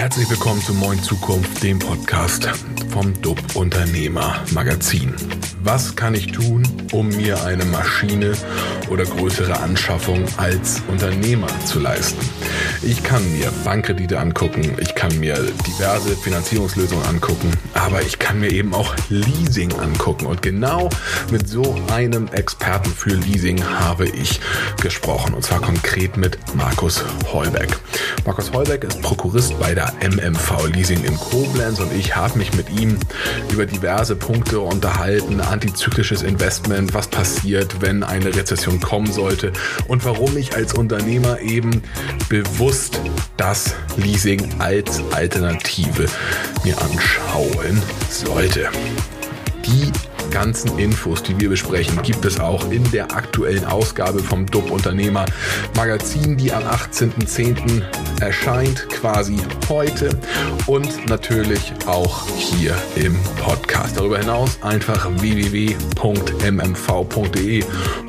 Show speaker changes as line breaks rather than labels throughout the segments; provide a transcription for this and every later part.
Herzlich willkommen zu Moin Zukunft, dem Podcast vom DUB Unternehmer Magazin. Was kann ich tun, um mir eine Maschine oder größere Anschaffung als Unternehmer zu leisten? Ich kann mir Bankkredite angucken, ich kann mir diverse Finanzierungslösungen angucken, aber ich kann mir eben auch Leasing angucken. Und genau mit so einem Experten für Leasing habe ich gesprochen. Und zwar konkret mit Markus Heubeck. Markus Heubeck ist Prokurist bei der MMV Leasing in Koblenz und ich habe mich mit ihm über diverse Punkte unterhalten. Antizyklisches Investment, was passiert, wenn eine Rezession kommen sollte und warum ich als Unternehmer eben bewusst bewusst das Leasing als Alternative mir anschauen sollte. Die ganzen Infos, die wir besprechen, gibt es auch in der aktuellen Ausgabe vom DUB Unternehmer Magazin, die am 18.10. erscheint, quasi heute und natürlich auch hier im Podcast. Darüber hinaus einfach www.mmv.de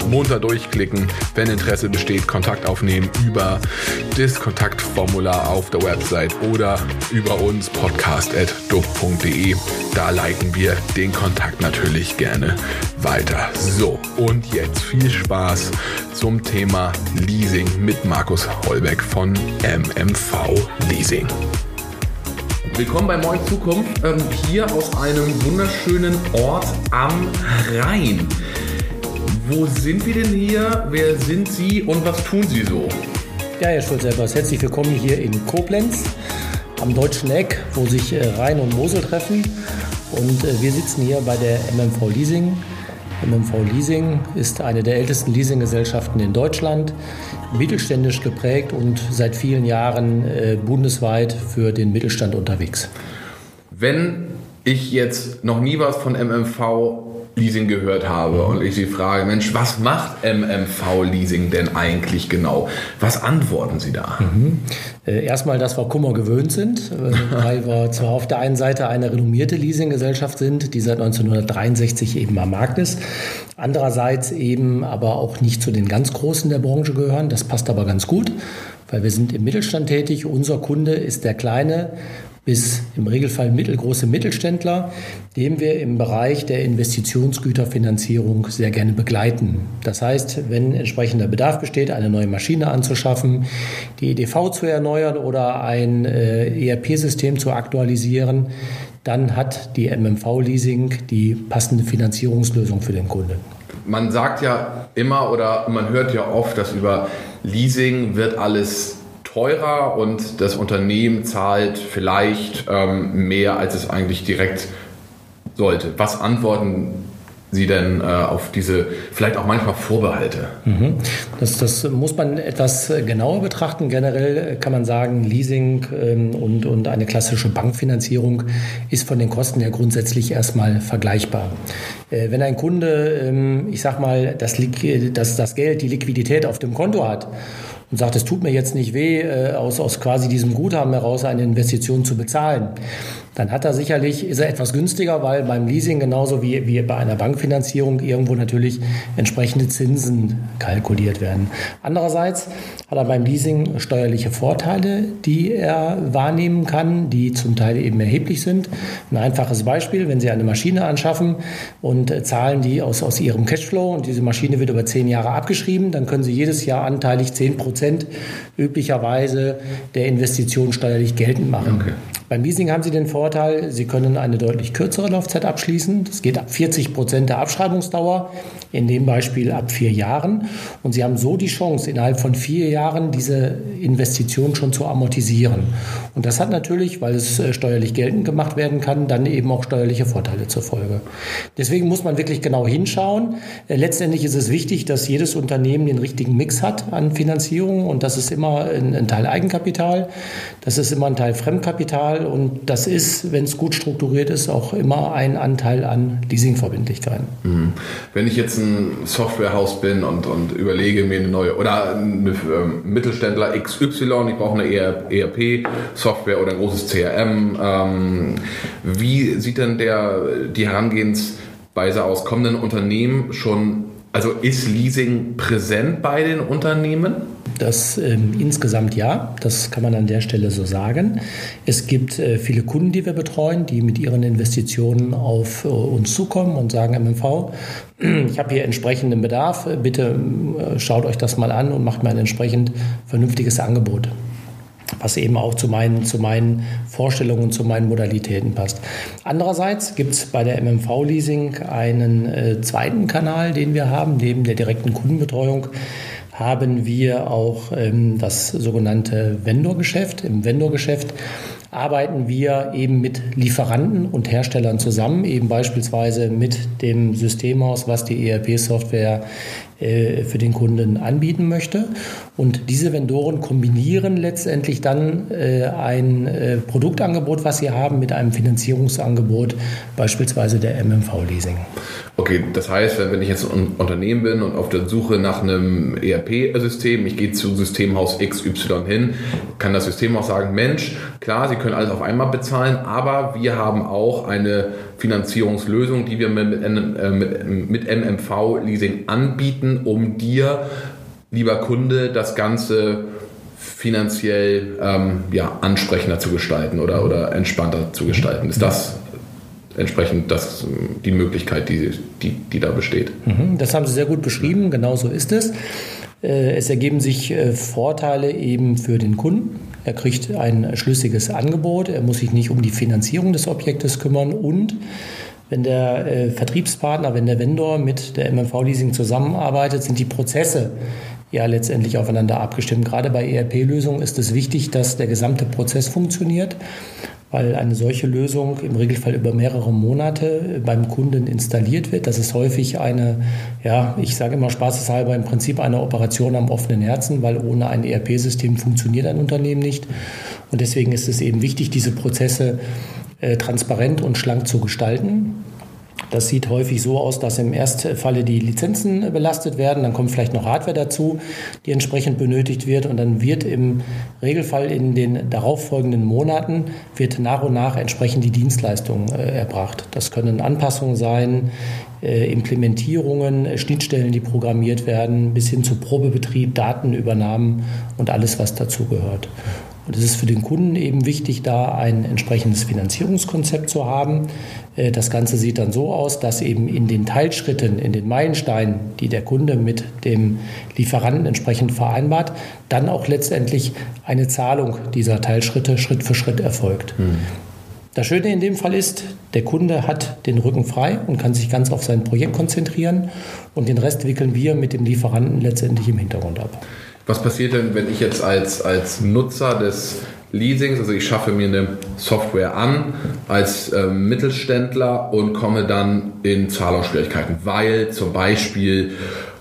munter durchklicken, wenn Interesse besteht, Kontakt aufnehmen über das Kontaktformular auf der Website oder über uns podcast.dub.de. Da leiten wir den Kontakt natürlich ich gerne weiter. So, und jetzt viel Spaß zum Thema Leasing mit Markus Holbeck von MMV Leasing. Willkommen bei Moin Zukunft, ähm, hier aus einem wunderschönen Ort am Rhein. Wo sind wir denn hier? Wer sind Sie und was tun Sie so?
Ja, Herr Schulz-Elbers, herzlich willkommen hier in Koblenz am Deutschen Eck, wo sich äh, Rhein und Mosel treffen. Und äh, wir sitzen hier bei der MMV Leasing. MMV Leasing ist eine der ältesten Leasinggesellschaften in Deutschland, mittelständisch geprägt und seit vielen Jahren äh, bundesweit für den Mittelstand unterwegs.
Wenn ich jetzt noch nie was von MMV Leasing gehört habe und ich sie frage, Mensch, was macht MMV Leasing denn eigentlich genau? Was antworten Sie da? Mhm.
Äh, erstmal, dass wir Kummer gewöhnt sind, äh, weil wir zwar auf der einen Seite eine renommierte Leasinggesellschaft sind, die seit 1963 eben am Markt ist, andererseits eben aber auch nicht zu den ganz Großen der Branche gehören. Das passt aber ganz gut, weil wir sind im Mittelstand tätig. Unser Kunde ist der kleine bis im Regelfall mittelgroße Mittelständler, den wir im Bereich der Investitionsgüterfinanzierung sehr gerne begleiten. Das heißt, wenn entsprechender Bedarf besteht, eine neue Maschine anzuschaffen, die EDV zu erneuern oder ein äh, ERP-System zu aktualisieren, dann hat die MMV Leasing die passende Finanzierungslösung für den Kunden.
Man sagt ja immer oder man hört ja oft, dass über Leasing wird alles teurer und das Unternehmen zahlt vielleicht ähm, mehr, als es eigentlich direkt sollte. Was antworten Sie denn äh, auf diese vielleicht auch manchmal Vorbehalte?
Mhm. Das, das, muss man etwas genauer betrachten. Generell kann man sagen, Leasing ähm, und, und eine klassische Bankfinanzierung ist von den Kosten her grundsätzlich erstmal vergleichbar. Äh, wenn ein Kunde, ähm, ich sag mal, das, das, das Geld, die Liquidität auf dem Konto hat und sagt, es tut mir jetzt nicht weh, äh, aus, aus quasi diesem Guthaben heraus eine Investition zu bezahlen, dann hat er sicherlich, ist er etwas günstiger, weil beim Leasing genauso wie, wie bei einer Bankfinanzierung irgendwo natürlich entsprechende Zinsen kalkuliert werden. Andererseits hat er beim Leasing steuerliche Vorteile, die er wahrnehmen kann, die zum Teil eben erheblich sind. Ein einfaches Beispiel, wenn Sie eine Maschine anschaffen und zahlen die aus, aus Ihrem Cashflow und diese Maschine wird über zehn Jahre abgeschrieben, dann können Sie jedes Jahr anteilig zehn Prozent üblicherweise der Investition steuerlich geltend machen. Okay. Beim Leasing haben Sie den Vorteil, Sie können eine deutlich kürzere Laufzeit abschließen. Das geht ab 40 Prozent der Abschreibungsdauer, in dem Beispiel ab vier Jahren. Und Sie haben so die Chance, innerhalb von vier Jahren diese Investition schon zu amortisieren. Und das hat natürlich, weil es äh, steuerlich geltend gemacht werden kann, dann eben auch steuerliche Vorteile zur Folge. Deswegen muss man wirklich genau hinschauen. Äh, letztendlich ist es wichtig, dass jedes Unternehmen den richtigen Mix hat an Finanzierung. Und das ist immer ein Teil Eigenkapital, das ist immer ein Teil Fremdkapital und das ist, wenn es gut strukturiert ist, auch immer ein Anteil an Leasingverbindlichkeiten.
Mhm. Wenn ich jetzt ein Softwarehaus bin und, und überlege mir eine neue oder ein ähm, Mittelständler XY, ich brauche eine ERP-Software oder ein großes CRM, ähm, wie sieht denn der, die Herangehensweise aus? Kommen denn Unternehmen schon Also ist Leasing präsent bei den Unternehmen?
Das ähm, insgesamt ja, das kann man an der Stelle so sagen. Es gibt äh, viele Kunden, die wir betreuen, die mit ihren Investitionen auf äh, uns zukommen und sagen, MMV, ich habe hier entsprechenden Bedarf, bitte äh, schaut euch das mal an und macht mir ein entsprechend vernünftiges Angebot was eben auch zu meinen, zu meinen Vorstellungen, zu meinen Modalitäten passt. Andererseits gibt es bei der MMV Leasing einen äh, zweiten Kanal, den wir haben, neben der direkten Kundenbetreuung haben wir auch ähm, das sogenannte Vendor-Geschäft. Im Vendor-Geschäft arbeiten wir eben mit Lieferanten und Herstellern zusammen, eben beispielsweise mit dem Systemhaus, was die ERP-Software äh, für den Kunden anbieten möchte. Und diese Vendoren kombinieren letztendlich dann äh, ein äh, Produktangebot, was sie haben, mit einem Finanzierungsangebot, beispielsweise der MMV-Leasing.
Okay, das heißt, wenn ich jetzt ein Unternehmen bin und auf der Suche nach einem ERP-System, ich gehe zu Systemhaus XY hin, kann das Systemhaus sagen, Mensch, klar, Sie können alles auf einmal bezahlen, aber wir haben auch eine Finanzierungslösung, die wir mit, mit, mit MMV-Leasing anbieten um dir, lieber Kunde, das Ganze finanziell ähm, ja, ansprechender zu gestalten oder, oder entspannter zu gestalten. Ist das entsprechend das, die Möglichkeit, die, die, die da besteht?
Mhm, das haben Sie sehr gut beschrieben, genau so ist es. Äh, es ergeben sich äh, Vorteile eben für den Kunden. Er kriegt ein schlüssiges Angebot, er muss sich nicht um die Finanzierung des Objektes kümmern und wenn der äh, Vertriebspartner, wenn der Vendor mit der MMV Leasing zusammenarbeitet, sind die Prozesse ja letztendlich aufeinander abgestimmt. Gerade bei ERP-Lösungen ist es wichtig, dass der gesamte Prozess funktioniert, weil eine solche Lösung im Regelfall über mehrere Monate beim Kunden installiert wird. Das ist häufig eine, ja, ich sage immer spaßeshalber im Prinzip eine Operation am offenen Herzen, weil ohne ein ERP-System funktioniert ein Unternehmen nicht. Und deswegen ist es eben wichtig, diese Prozesse äh, transparent und schlank zu gestalten. Das sieht häufig so aus, dass im Erstfalle die Lizenzen belastet werden, dann kommt vielleicht noch Hardware dazu, die entsprechend benötigt wird und dann wird im Regelfall in den darauffolgenden Monaten wird nach und nach entsprechend die Dienstleistung äh, erbracht. Das können Anpassungen sein, äh, Implementierungen, Schnittstellen, die programmiert werden, bis hin zu Probebetrieb, Datenübernahmen und alles, was dazugehört. Und es ist für den Kunden eben wichtig, da ein entsprechendes Finanzierungskonzept zu haben. Äh, das Ganze sieht dann so aus, dass eben in den Teilschritten, in den Meilensteinen, die der Kunde mit dem Lieferanten entsprechend vereinbart, dann auch letztendlich eine Zahlung dieser Teilschritte Schritt für Schritt erfolgt. Mhm. Das Schöne in dem Fall ist, der Kunde hat den Rücken frei und kann sich ganz auf sein Projekt konzentrieren und den Rest wickeln wir mit dem Lieferanten letztendlich im Hintergrund ab.
Was passiert denn, wenn ich jetzt als, als Nutzer des Leasings, also ich schaffe mir eine Software an als äh, Mittelständler und komme dann in Zahlungsschwierigkeiten, weil zum Beispiel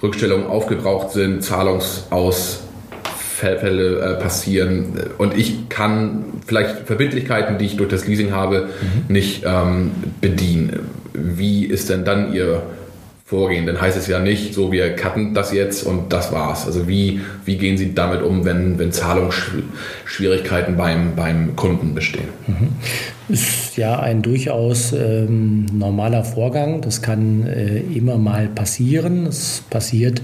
Rückstellungen aufgebraucht sind, Zahlungsausfälle äh, passieren und ich kann vielleicht Verbindlichkeiten, die ich durch das Leasing habe, mhm. nicht ähm, bedienen. Wie ist denn dann Ihr vorgehen. Dann heißt es ja nicht, so wir cutten das jetzt und das war's. Also wie, wie gehen Sie damit um, wenn, wenn Zahlungsschwierigkeiten beim, beim Kunden bestehen?
Mhm. Ist ja ein durchaus ähm, normaler Vorgang. Das kann äh, immer mal passieren. Es passiert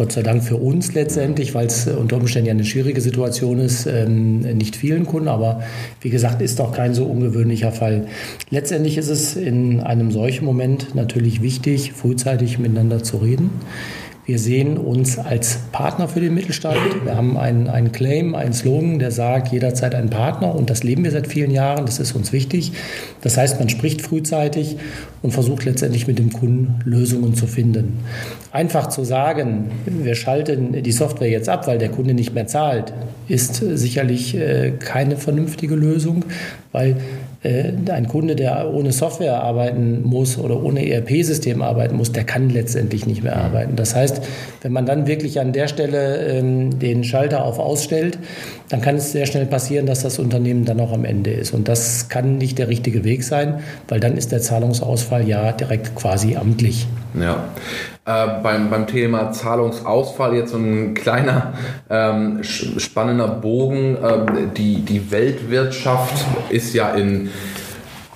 Gott sei Dank für uns letztendlich, weil es unter Umständen ja eine schwierige Situation ist, ähm, nicht vielen Kunden, aber wie gesagt, ist auch kein so ungewöhnlicher Fall. Letztendlich ist es in einem solchen Moment natürlich wichtig, frühzeitig miteinander zu reden. Wir sehen uns als Partner für den Mittelstand. Wir haben einen, einen Claim, einen Slogan, der sagt, jederzeit ein Partner und das leben wir seit vielen Jahren. Das ist uns wichtig. Das heißt, man spricht frühzeitig und versucht letztendlich mit dem Kunden Lösungen zu finden. Einfach zu sagen, wir schalten die Software jetzt ab, weil der Kunde nicht mehr zahlt, ist sicherlich äh, keine vernünftige Lösung, weil ein Kunde, der ohne Software arbeiten muss oder ohne ERP-System arbeiten muss, der kann letztendlich nicht mehr arbeiten. Das heißt, wenn man dann wirklich an der Stelle ähm, den Schalter auf ausstellt, dann kann es sehr schnell passieren, dass das Unternehmen dann auch am Ende ist. Und das kann nicht der richtige Weg sein, weil dann ist der Zahlungsausfall ja direkt quasi amtlich.
Ja. Äh, beim, beim Thema Zahlungsausfall jetzt so ein kleiner ähm, spannender Bogen. Ähm, die, die Weltwirtschaft ist ja in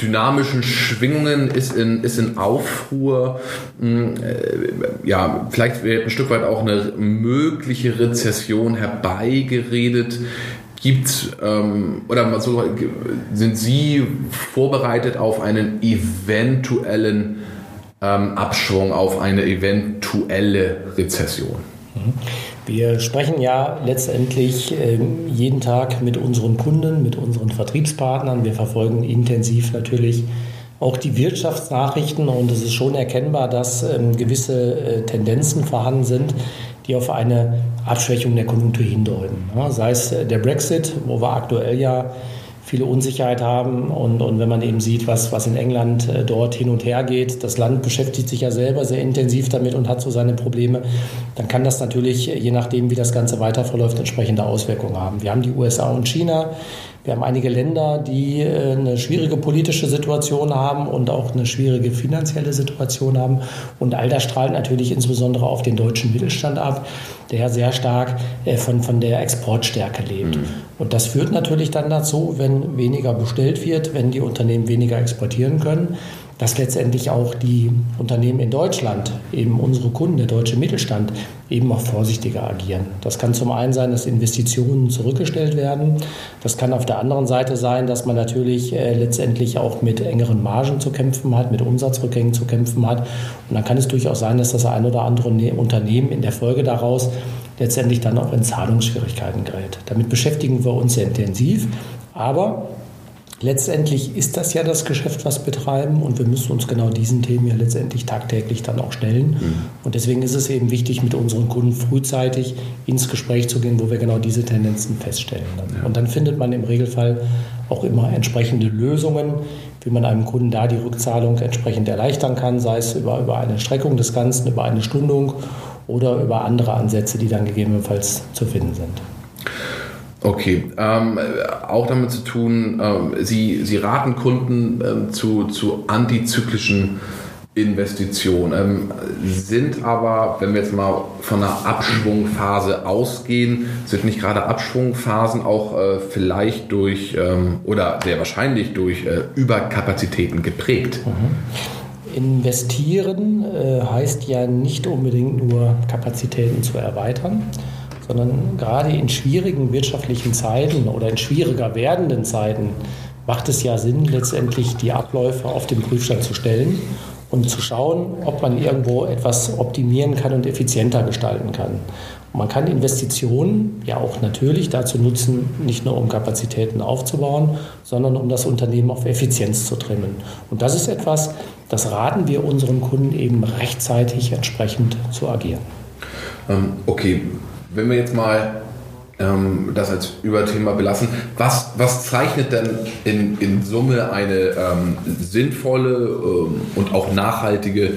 dynamischen Schwingungen, ist in, ist in Aufruhr. Hm, äh, ja, vielleicht wird ein Stück weit auch eine mögliche Rezession herbeigeredet. Gibt ähm, oder sind Sie vorbereitet auf einen eventuellen ähm, Abschwung, auf eine eventuelle Rezession?
Mhm. Wir sprechen ja letztendlich ähm, jeden Tag mit unseren Kunden, mit unseren Vertriebspartnern. Wir verfolgen intensiv natürlich auch die Wirtschaftsnachrichten und es ist schon erkennbar, dass ähm, gewisse äh, Tendenzen vorhanden sind, die auf eine Abschwächung der Konjunktur hindeuten. Sei es äh, der Brexit, wo wir aktuell ja viele Unsicherheit haben. Und, und wenn man eben sieht, was, was in England äh, dort hin und her geht, das Land beschäftigt sich ja selber sehr intensiv damit und hat so seine Probleme, dann kann das natürlich, je nachdem, wie das Ganze weiter verläuft, entsprechende Auswirkungen haben. Wir haben die USA und China, wir haben einige Länder, die äh, eine schwierige politische Situation haben und auch eine schwierige finanzielle Situation haben. Und all das strahlt natürlich insbesondere auf den deutschen Mittelstand ab, der sehr stark äh, von, von der Exportstärke lebt. Mhm. Und das führt natürlich dann dazu, wenn weniger bestellt wird, wenn die Unternehmen weniger exportieren können, dass letztendlich auch die Unternehmen in Deutschland, eben unsere Kunden, der deutsche Mittelstand, eben auch vorsichtiger agieren. Das kann zum einen sein, dass Investitionen zurückgestellt werden. Das kann auf der anderen Seite sein, dass man natürlich äh, letztendlich auch mit engeren Margen zu kämpfen hat, mit Umsatzrückgängen zu kämpfen hat. Und dann kann es durchaus sein, dass das ein oder andere ne-, Unternehmen in der Folge daraus letztendlich dann auch in Zahlungsschwierigkeiten gerät. Damit beschäftigen wir uns sehr intensiv. Aber letztendlich ist das ja das Geschäft, was wir betreiben und wir müssen uns genau diesen Themen ja letztendlich tagtäglich dann auch stellen. Mhm. Und deswegen ist es eben wichtig, mit unseren Kunden frühzeitig ins Gespräch zu gehen, wo wir genau diese Tendenzen feststellen. Ja. Und dann findet man im Regelfall auch immer entsprechende Lösungen, wie man einem Kunden da die Rückzahlung entsprechend erleichtern kann, sei es über, über eine Streckung des Ganzen, über eine Stundung oder über andere Ansätze, die dann gegebenenfalls zu finden sind.
Okay, ähm, auch damit zu tun, ähm, Sie, Sie raten Kunden ähm, zu, zu antizyklischen Investitionen, ähm, sind aber, wenn wir jetzt mal von einer Abschwungphase ausgehen, sind nicht gerade Abschwungphasen auch äh, vielleicht durch ähm, oder sehr wahrscheinlich durch äh, Überkapazitäten geprägt?
Mhm. Investieren äh, heißt ja nicht unbedingt nur Kapazitäten zu erweitern, sondern gerade in schwierigen wirtschaftlichen Zeiten oder in schwieriger werdenden Zeiten macht es ja Sinn, letztendlich die Abläufe auf den Prüfstand zu stellen und zu schauen, ob man irgendwo etwas optimieren kann und effizienter gestalten kann. Man kann Investitionen ja auch natürlich dazu nutzen, nicht nur um Kapazitäten aufzubauen, sondern um das Unternehmen auf Effizienz zu trimmen. Und das ist etwas, das raten wir unseren Kunden eben rechtzeitig entsprechend zu agieren.
Ähm, okay, wenn wir jetzt mal ähm, das als Überthema belassen, was, was zeichnet denn in, in Summe eine ähm, sinnvolle ähm, und auch nachhaltige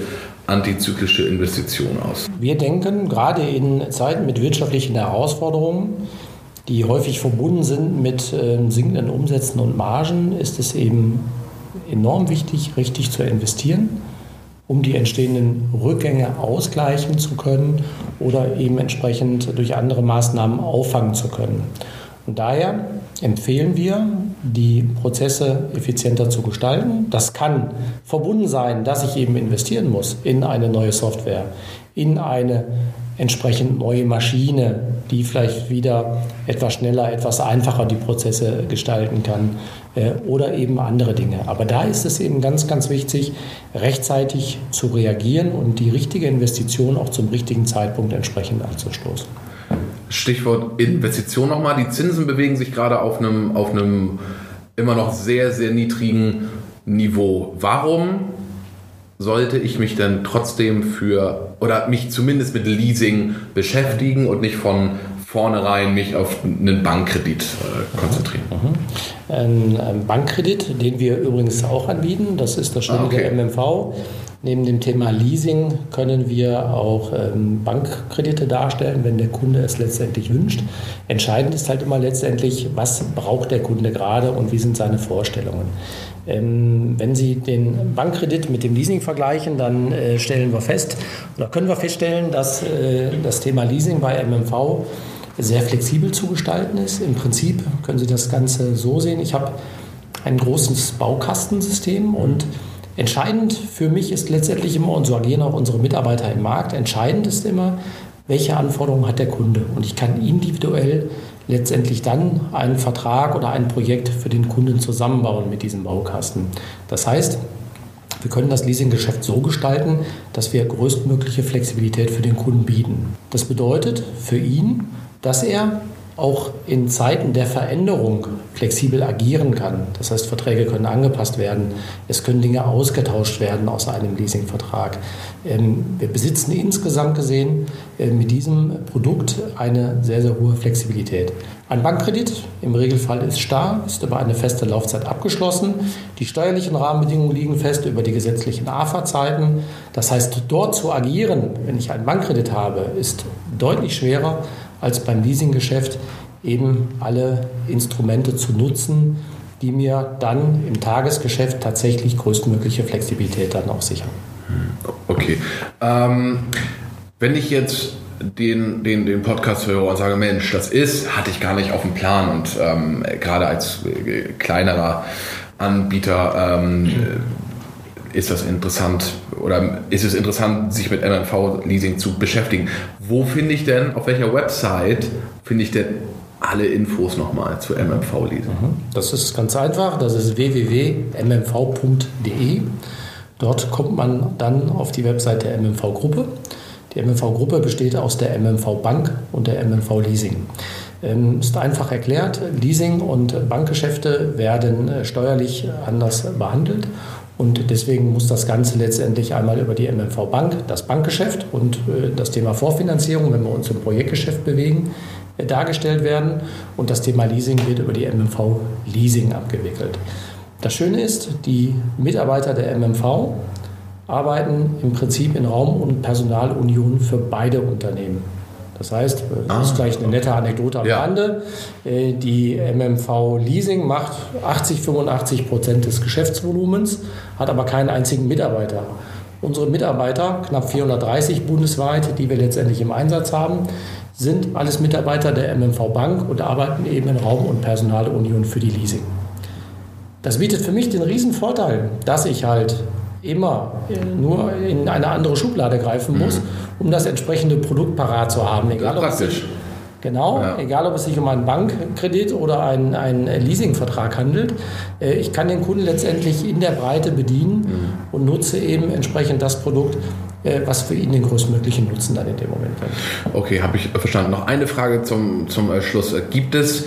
antizyklische Investition aus?
Wir denken gerade in Zeiten mit wirtschaftlichen Herausforderungen, die häufig verbunden sind mit äh, sinkenden Umsätzen und Margen, ist es eben enorm wichtig, richtig zu investieren um die entstehenden Rückgänge ausgleichen zu können oder eben entsprechend durch andere Maßnahmen auffangen zu können. Und daher empfehlen wir, die Prozesse effizienter zu gestalten. Das kann verbunden sein, dass ich eben investieren muss in eine neue Software, in eine entsprechend neue Maschine, die vielleicht wieder etwas schneller, etwas einfacher die Prozesse gestalten kann äh, oder eben andere Dinge. Aber da ist es eben ganz, ganz wichtig, rechtzeitig zu reagieren und die richtige Investition auch zum richtigen Zeitpunkt entsprechend anzustoßen.
Stichwort Investition nochmal. Die Zinsen bewegen sich gerade auf einem, auf einem immer noch sehr, sehr niedrigen Niveau. Warum sollte ich mich denn trotzdem für oder mich zumindest mit Leasing beschäftigen und nicht von vornherein mich auf einen Bankkredit äh, konzentrieren.
Mhm. Ein Bankkredit, den wir übrigens auch anbieten, das ist das Schöne ah, okay. der MMV. Neben dem Thema Leasing können wir auch ähm, Bankkredite darstellen, wenn der Kunde es letztendlich wünscht. Entscheidend ist halt immer letztendlich, was braucht der Kunde gerade und wie sind seine Vorstellungen. Ähm, wenn Sie den Bankkredit mit dem Leasing vergleichen, dann äh, stellen wir fest, oder können wir feststellen, dass äh, das Thema Leasing bei MMV sehr flexibel zu gestalten ist. Im Prinzip können Sie das Ganze so sehen. Ich habe ein großes Baukastensystem und entscheidend für mich ist letztendlich immer, und so agieren auch unsere Mitarbeiter im Markt, entscheidend ist immer, welche Anforderungen hat der Kunde. Und ich kann individuell letztendlich dann einen Vertrag oder ein Projekt für den Kunden zusammenbauen mit diesem Baukasten. Das heißt, wir können das Leasinggeschäft so gestalten, dass wir größtmögliche Flexibilität für den Kunden bieten. Das bedeutet für ihn, dass er auch in Zeiten der Veränderung flexibel agieren kann. Das heißt, Verträge können angepasst werden, es können Dinge ausgetauscht werden aus einem Leasingvertrag. Ähm, wir besitzen insgesamt gesehen äh, mit diesem Produkt eine sehr, sehr hohe Flexibilität. Ein Bankkredit im Regelfall ist starr, ist über eine feste Laufzeit abgeschlossen. Die steuerlichen Rahmenbedingungen liegen fest über die gesetzlichen AFA-Zeiten. Das heißt, dort zu agieren, wenn ich einen Bankkredit habe, ist deutlich schwerer als beim Leasinggeschäft eben alle Instrumente zu nutzen, die mir dann im Tagesgeschäft tatsächlich größtmögliche Flexibilität dann auch sichern.
Okay. Ähm, wenn ich jetzt den, den, den Podcast höre und sage, Mensch, das ist, hatte ich gar nicht auf dem Plan und ähm, gerade als äh, kleinerer Anbieter ähm, ist das interessant oder ist es interessant, sich mit MMV-Leasing zu beschäftigen. Wo finde ich denn, auf welcher Website finde ich denn alle Infos nochmal zu MMV-Leasing? Mhm.
Das ist ganz einfach, das ist www.mmv.de. Dort kommt man dann auf die Website der MMV-Gruppe. Die MMV-Gruppe besteht aus der MMV-Bank und der MMV-Leasing. Ähm, ist einfach erklärt, Leasing und Bankgeschäfte werden äh, steuerlich anders behandelt und deswegen muss das Ganze letztendlich einmal über die MMV Bank, das Bankgeschäft und äh, das Thema Vorfinanzierung, wenn wir uns im Projektgeschäft bewegen, äh, dargestellt werden. Und das Thema Leasing wird über die MMV Leasing abgewickelt. Das Schöne ist, die Mitarbeiter der MMV arbeiten im Prinzip in Raum- und Personalunion für beide Unternehmen. Das heißt, das ah. ist gleich eine nette Anekdote am ja. Rande. Äh, die MMV Leasing macht 80, 85 Prozent des Geschäftsvolumens, hat aber keinen einzigen Mitarbeiter. Unsere Mitarbeiter, knapp 430 bundesweit, die wir letztendlich im Einsatz haben, sind alles Mitarbeiter der MMV Bank und arbeiten eben in Raum- und Personalunion für die Leasing. Das bietet für mich den riesen Vorteil, dass ich halt immer nur in eine andere Schublade greifen muss, mhm. um das entsprechende Produkt parat zu haben.
Egal, praktisch.
Genau, ja. egal ob es sich um einen Bankkredit oder einen, einen Leasingvertrag handelt. Äh, ich kann den Kunden letztendlich in der Breite bedienen mhm. und nutze eben entsprechend das Produkt, äh, was für ihn den größtmöglichen Nutzen dann in dem Moment bringt.
Okay, habe ich verstanden. Noch eine Frage zum, zum Schluss. Gibt es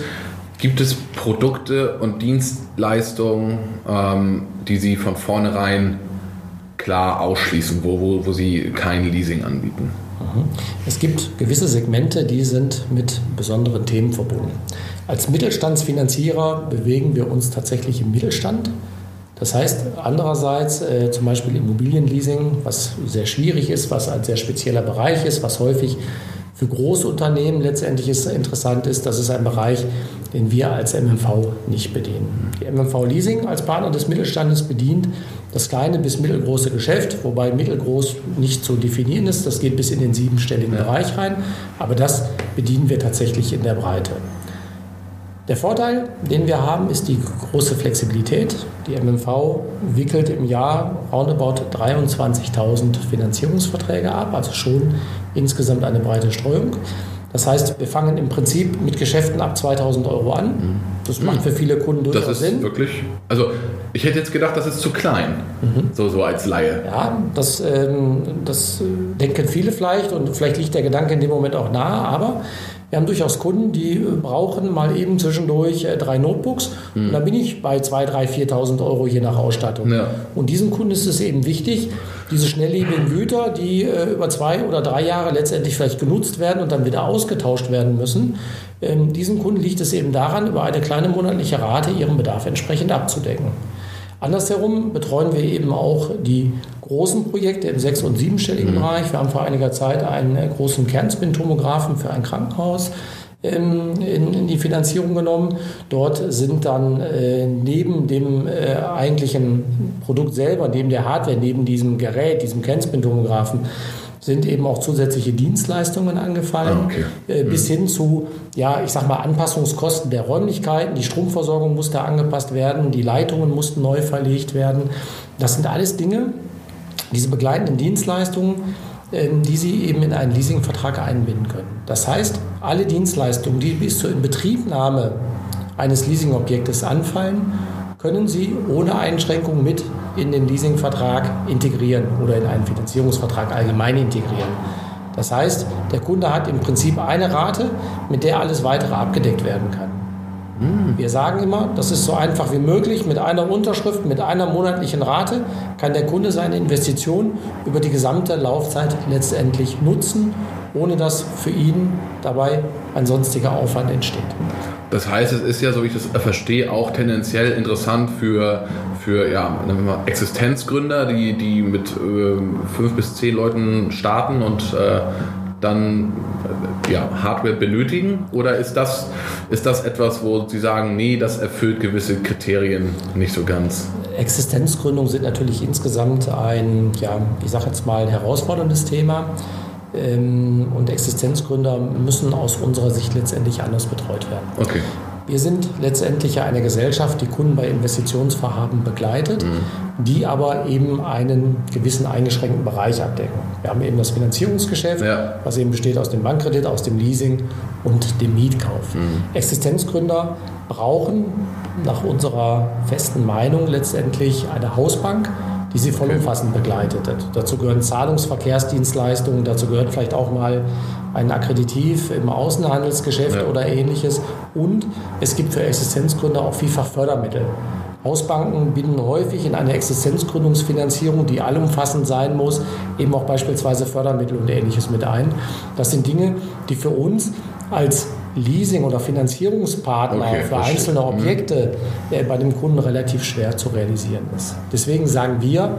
Gibt es Produkte und Dienstleistungen, ähm, die Sie von vornherein klar ausschließen, wo, wo, wo sie kein Leasing anbieten.
Mhm. Es gibt gewisse Segmente, die sind mit besonderen Themen verbunden. Als Mittelstandsfinanzierer bewegen wir uns tatsächlich im Mittelstand. Das heißt, andererseits äh, zum Beispiel Immobilienleasing, was sehr schwierig ist, was ein sehr spezieller Bereich ist, was häufig für Großunternehmen letztendlich ist, interessant ist, das ist ein Bereich, den wir als MMV nicht bedienen. Die MMV Leasing als Partner des Mittelstandes bedient das kleine bis mittelgroße Geschäft, wobei mittelgroß nicht zu definieren ist, das geht bis in den siebenstelligen. Bereich rein, aber das bedienen wir tatsächlich in der Breite. Der Vorteil, den wir haben, ist die große Flexibilität. Die MMV wickelt im Jahr roundabout 23.000 Finanzierungsverträge ab, also schon insgesamt eine breite Streuung. Das heißt, wir fangen im Prinzip mit Geschäften ab 2000 Euro an. Das macht für viele Kunden
durchaus das ist Sinn. Wirklich, also ich hätte jetzt gedacht, das ist zu klein, mhm. so, so als Laie.
Ja, das, ähm, das denken viele vielleicht und vielleicht liegt der Gedanke in dem Moment auch nahe, aber wir haben durchaus Kunden, die brauchen mal eben zwischendurch äh, drei Notebooks mhm. und da bin ich bei 2.000, 3.000, 4.000 Euro je nach Ausstattung. Ja. Und diesem Kunden ist es eben wichtig, diese schnelllebigen Güter, die äh, über zwei oder drei Jahre letztendlich vielleicht genutzt werden und dann wieder ausgetauscht werden müssen, ähm, diesem Kunden liegt es eben daran, über eine kleine monatliche Rate ihren Bedarf entsprechend abzudecken. Andersherum betreuen wir eben auch die großen Projekte im sechs- und siebenstelligen mhm. Bereich. Wir haben vor einiger Zeit einen großen Kernspintomographen für ein Krankenhaus ähm, in, in, die Finanzierung genommen. Dort sind dann äh, neben dem äh, eigentlichen Produkt selber, neben der Hardware, neben diesem Gerät, diesem Kernspintomographen, sind eben auch zusätzliche Dienstleistungen angefallen,
Ah, okay.
äh, bis hin zu, ja, ich sag mal, Anpassungskosten der Räumlichkeiten. Die Stromversorgung musste angepasst werden, die Leitungen mussten neu verlegt werden. Das sind alles Dinge, diese begleitenden Dienstleistungen, ähm, die Sie eben in einen Leasingvertrag einbinden können. Das heißt, alle Dienstleistungen, die bis zur Inbetriebnahme eines Leasingobjektes anfallen, können Sie ohne Einschränkung mit in den Leasingvertrag integrieren oder in einen Finanzierungsvertrag allgemein integrieren. Das heißt, der Kunde hat im Prinzip eine Rate, mit der alles weitere abgedeckt werden kann. Wir sagen immer, das ist so einfach wie möglich. Mit einer Unterschrift, mit einer monatlichen Rate kann der Kunde seine Investition über die gesamte Laufzeit letztendlich nutzen, ohne dass für ihn dabei ein sonstiger Aufwand entsteht.
Das heißt, es ist ja, so wie ich das verstehe, auch tendenziell interessant für, für ja, Existenzgründer, die, die mit äh, fünf bis zehn Leuten starten und äh, dann äh, ja, Hardware benötigen? Oder ist das, ist das etwas, wo Sie sagen, nee, das erfüllt gewisse Kriterien nicht so ganz?
Existenzgründungen sind natürlich insgesamt ein, ja, ich sage jetzt mal, herausforderndes Thema. Ähm, Und Existenzgründer müssen aus unserer Sicht letztendlich anders betreut werden.
Okay.
Wir sind letztendlich ja eine Gesellschaft, die Kunden bei Investitionsvorhaben begleitet, die aber eben einen gewissen eingeschränkten Bereich abdecken. Wir haben eben das Finanzierungsgeschäft,
Ja.
was eben besteht aus dem Bankkredit, aus dem Leasing und dem Mietkauf. Existenzgründer brauchen nach unserer festen Meinung letztendlich eine Hausbank, die sie vollumfassend begleitet. Dazu gehören Zahlungsverkehrsdienstleistungen, dazu gehört vielleicht auch mal ein Akkreditiv im Außenhandelsgeschäft
Ja.
oder ähnliches. Und es gibt für Existenzgründer auch vielfach Fördermittel. Hausbanken binden häufig in eine Existenzgründungsfinanzierung, die allumfassend sein muss, eben auch beispielsweise Fördermittel und ähnliches mit ein. Das sind Dinge, die für uns als Leasing- oder Finanzierungspartner
Okay,
für einzelne Objekte äh, bei dem Kunden relativ schwer zu realisieren ist. Deswegen sagen wir,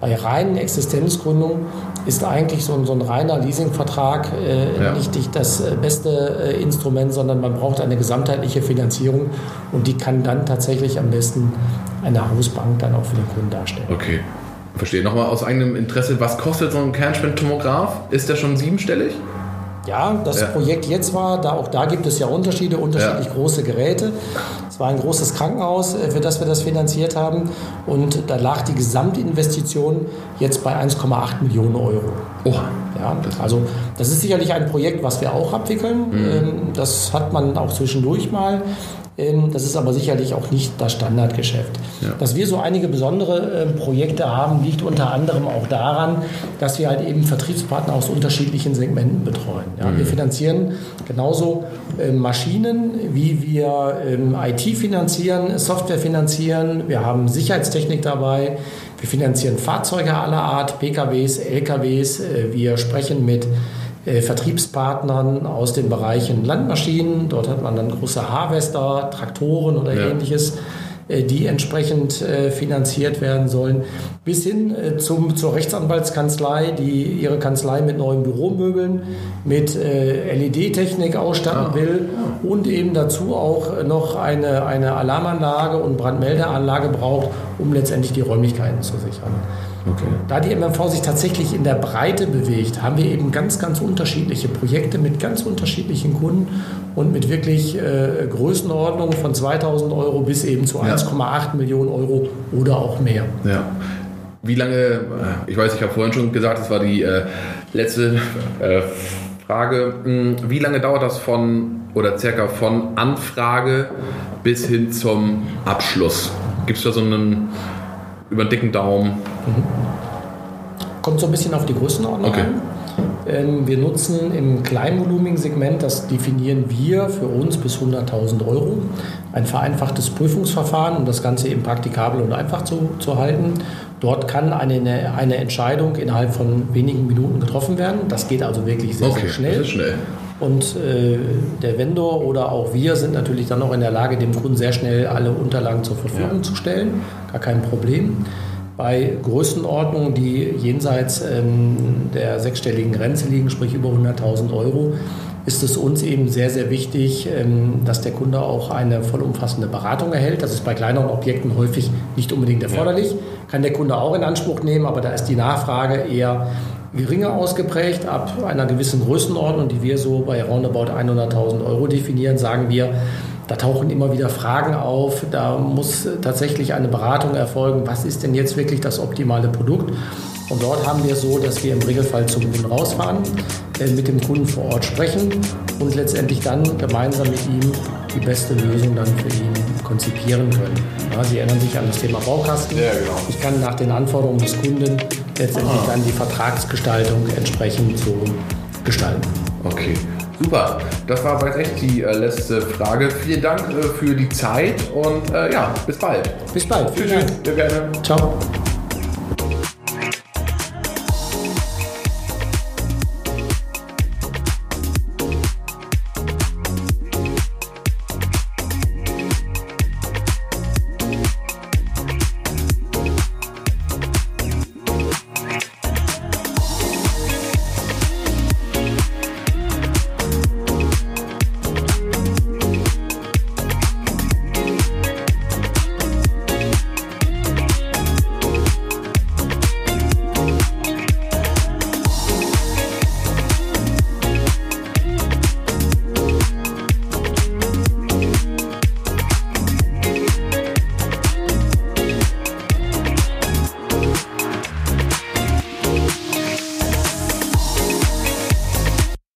bei reinen Existenzgründungen ist eigentlich so ein, so ein reiner Leasingvertrag äh,
Ja.
nicht die- das äh, beste äh, Instrument, sondern man braucht eine gesamtheitliche Finanzierung und die kann dann tatsächlich am besten eine Hausbank dann auch für den Kunden darstellen.
Okay. Verstehe. Nochmal aus eigenem Interesse, was kostet so ein Kernspintomograph? Ist der schon siebenstellig?
Ja, das
Ja.
Projekt jetzt war, da auch da gibt es ja Unterschiede, unterschiedlich
Ja.
große Geräte. Es war ein großes Krankenhaus, äh, für das wir das finanziert haben. Und da lag die Gesamtinvestition jetzt bei 1,8 Millionen Euro.
Oha.
Ja, also das ist sicherlich ein Projekt, was wir auch abwickeln. Ähm, Das hat man auch zwischendurch mal. Ähm, Das ist aber sicherlich auch nicht das Standardgeschäft.
Ja.
Dass wir so einige besondere ähm, Projekte haben, liegt unter anderem auch daran, dass wir halt eben Vertriebspartner aus unterschiedlichen Segmenten betreuen. Ja, Wir finanzieren genauso Maschinen, wie wir IT finanzieren, Software finanzieren. Wir haben Sicherheitstechnik dabei. Wir finanzieren Fahrzeuge aller Art, PKWs, LKWs. Äh, Wir sprechen mit äh, Vertriebspartnern aus den Bereichen Landmaschinen. Dort hat man dann große Harvester, Traktoren oder
Ja.
ähnliches, äh, die entsprechend äh, finanziert werden sollen. Bis hin äh, zum, zur Rechtsanwaltskanzlei, die ihre Kanzlei mit neuen Büromöbeln, mit äh, LED-Technik ausstatten
Ah.
will und eben dazu auch noch eine, eine Alarmanlage und Brandmeldeanlage braucht, um letztendlich die Räumlichkeiten zu sichern.
Okay.
Da die MMV sich tatsächlich in der Breite bewegt, haben wir eben ganz, ganz unterschiedliche Projekte mit ganz unterschiedlichen Kunden und mit wirklich äh, Größenordnungen von 2000 Euro bis eben zu
Ja.
1,8 Millionen Euro oder auch mehr.
Ja. Wie lange, äh, ich weiß, ich habe vorhin schon gesagt, das war die äh, letzte äh, Frage. Hm, Wie lange dauert das von oder circa von Anfrage bis hin zum Abschluss? Gibt es da so einen über den dicken Daumen?
Kommt so ein bisschen auf die Größenordnung
Okay.
an. Ähm, wir nutzen im kleinvolumigen Segment, das definieren wir für uns bis 100.000 Euro, ein vereinfachtes Prüfungsverfahren, um das Ganze eben praktikabel und einfach zu, zu halten. Dort kann eine, eine Entscheidung innerhalb von wenigen Minuten getroffen werden. Das geht also wirklich sehr,
Okay,
sehr schnell.
das ist schnell.
Und äh, der Vendor oder auch wir sind natürlich dann auch in der Lage, dem Kunden sehr schnell alle Unterlagen zur Verfügung
Ja.
zu stellen. Gar kein Problem. Bei Größenordnungen, die jenseits ähm, der sechsstelligen Grenze liegen, sprich über 100.000 Euro, ist es uns eben sehr, sehr wichtig, ähm, dass der Kunde auch eine vollumfassende Beratung erhält. Das ist bei kleineren Objekten häufig nicht unbedingt erforderlich. Kann der Kunde auch in Anspruch nehmen, aber da ist die Nachfrage eher geringer ausgeprägt. Ab einer gewissen Größenordnung, die wir so bei roundabout 100.000 Euro definieren, sagen wir, da tauchen immer wieder Fragen auf. Da muss tatsächlich eine Beratung erfolgen. Was ist denn jetzt wirklich das optimale Produkt? Und dort haben wir so, dass wir im Regelfall zum Kunden rausfahren, äh, mit dem Kunden vor Ort sprechen und letztendlich dann gemeinsam mit ihm die beste Lösung dann für ihn konzipieren können. Ja, Sie erinnern sich an das Thema Baukasten. Ja, genau. Ich kann nach den Anforderungen des Kunden letztendlich ah. dann die Vertragsgestaltung entsprechend so gestalten.
Okay. Super, das war jetzt echt die äh, letzte Frage. Vielen Dank äh, für die Zeit und äh, ja, bis bald.
Bis bald. Tschüss. Sehr gerne. Ciao.